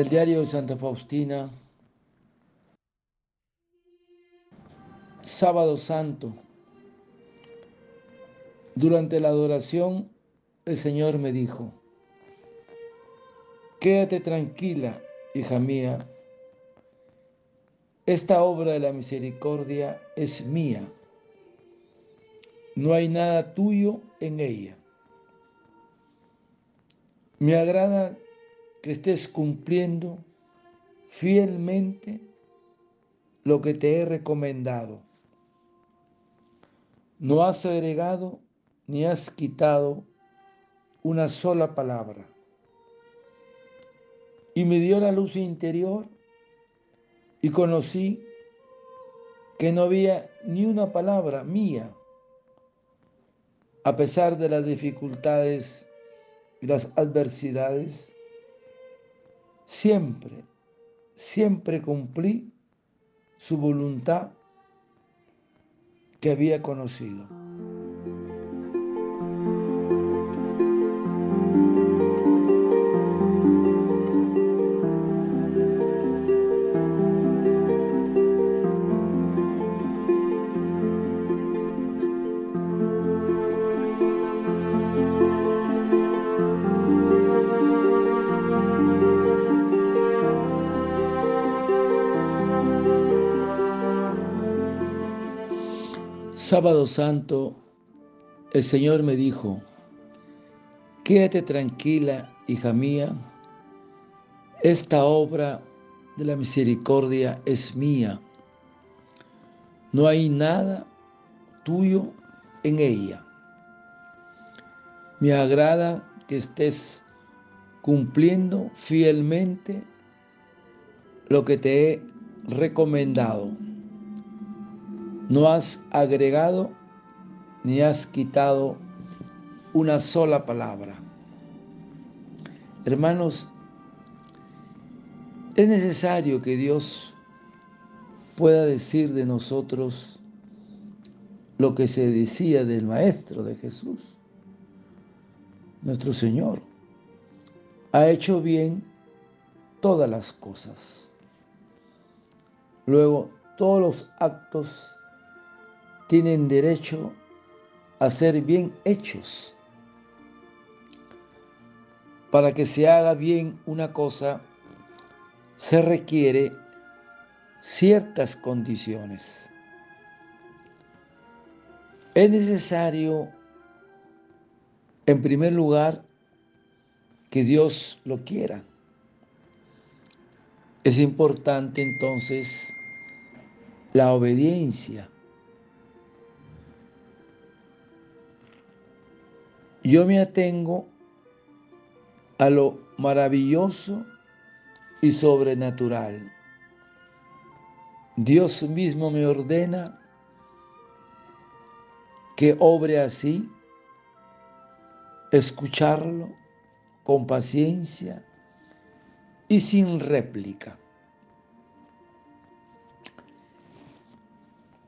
del diario de Santa Faustina, sábado santo. Durante la adoración, el Señor me dijo, quédate tranquila, hija mía, esta obra de la misericordia es mía, no hay nada tuyo en ella. Me agrada que estés cumpliendo fielmente lo que te he recomendado. No has agregado ni has quitado una sola palabra. Y me dio la luz interior y conocí que no había ni una palabra mía, a pesar de las dificultades y las adversidades siempre, siempre cumplí su voluntad que había conocido. Sábado Santo, el Señor me dijo, quédate tranquila, hija mía, esta obra de la misericordia es mía. No hay nada tuyo en ella. Me agrada que estés cumpliendo fielmente lo que te he recomendado. No has agregado ni has quitado una sola palabra. Hermanos, es necesario que Dios pueda decir de nosotros lo que se decía del Maestro de Jesús, nuestro Señor. Ha hecho bien todas las cosas. Luego, todos los actos tienen derecho a ser bien hechos. Para que se haga bien una cosa, se requiere ciertas condiciones. Es necesario, en primer lugar, que Dios lo quiera. Es importante entonces la obediencia Yo me atengo a lo maravilloso y sobrenatural. Dios mismo me ordena que obre así, escucharlo con paciencia y sin réplica.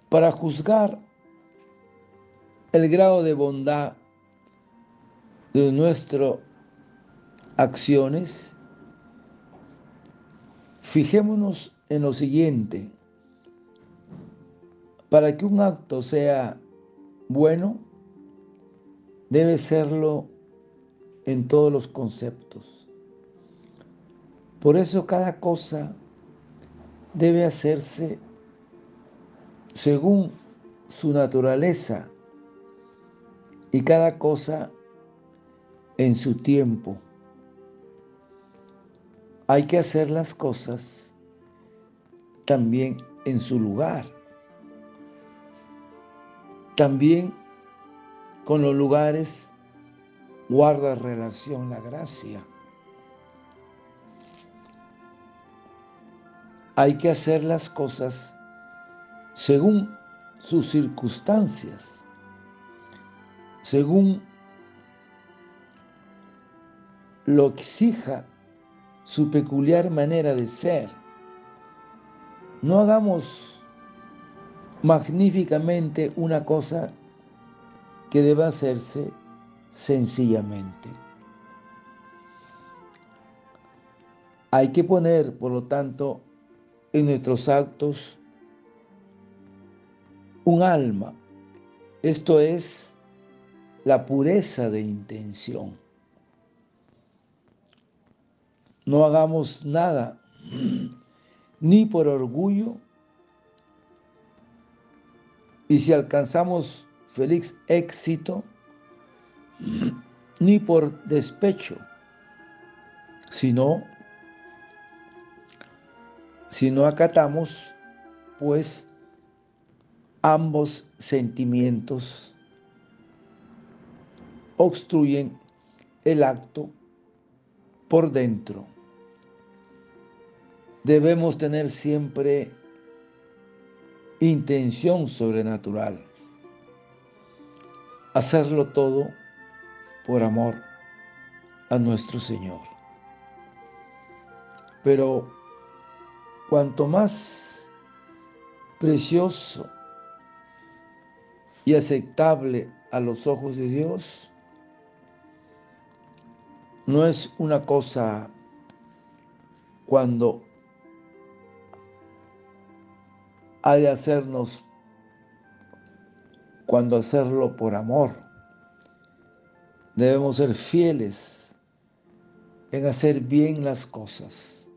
Para juzgar el grado de bondad de nuestras acciones, fijémonos en lo siguiente. Para que un acto sea bueno, debe serlo en todos los conceptos. Por eso cada cosa debe hacerse según su naturaleza y cada cosa en su tiempo. Hay que hacer las cosas también en su lugar. También con los lugares guarda relación la gracia. Hay que hacer las cosas según sus circunstancias, según lo exija su peculiar manera de ser. No hagamos magníficamente una cosa que deba hacerse sencillamente. Hay que poner, por lo tanto, en nuestros actos un alma, esto es la pureza de intención. No hagamos nada ni por orgullo. Y si alcanzamos feliz éxito, ni por despecho, sino si no acatamos, pues ambos sentimientos obstruyen el acto por dentro. Debemos tener siempre intención sobrenatural. Hacerlo todo por amor a nuestro Señor. Pero cuanto más precioso y aceptable a los ojos de Dios, no es una cosa cuando hay de hacernos, cuando hacerlo por amor. Debemos ser fieles en hacer bien las cosas.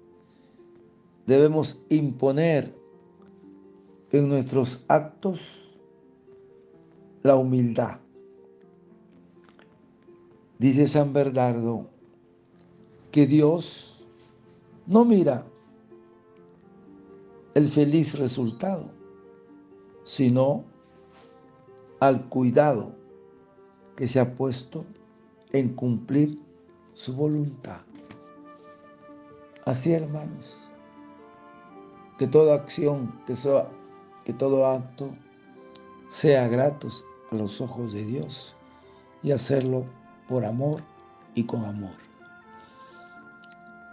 Debemos imponer en nuestros actos la humildad. Dice San Bernardo que Dios no mira el feliz resultado, sino al cuidado que se ha puesto en cumplir su voluntad. Así, hermanos, que toda acción, que, que todo acto sea gratos a los ojos de Dios y hacerlo por amor y con amor.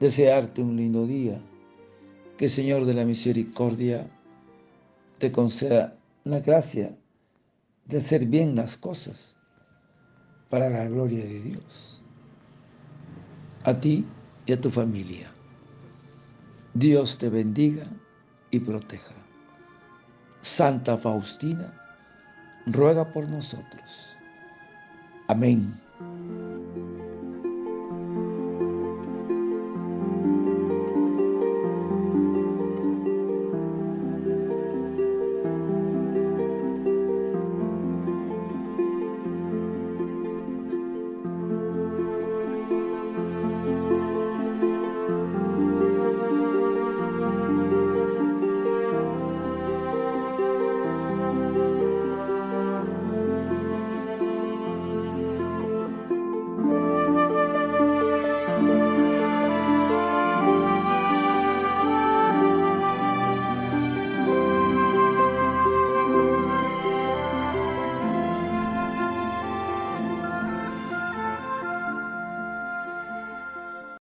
Desearte un lindo día que Señor de la Misericordia te conceda la gracia de hacer bien las cosas para la gloria de Dios. A ti y a tu familia. Dios te bendiga y proteja. Santa Faustina, ruega por nosotros. Amén.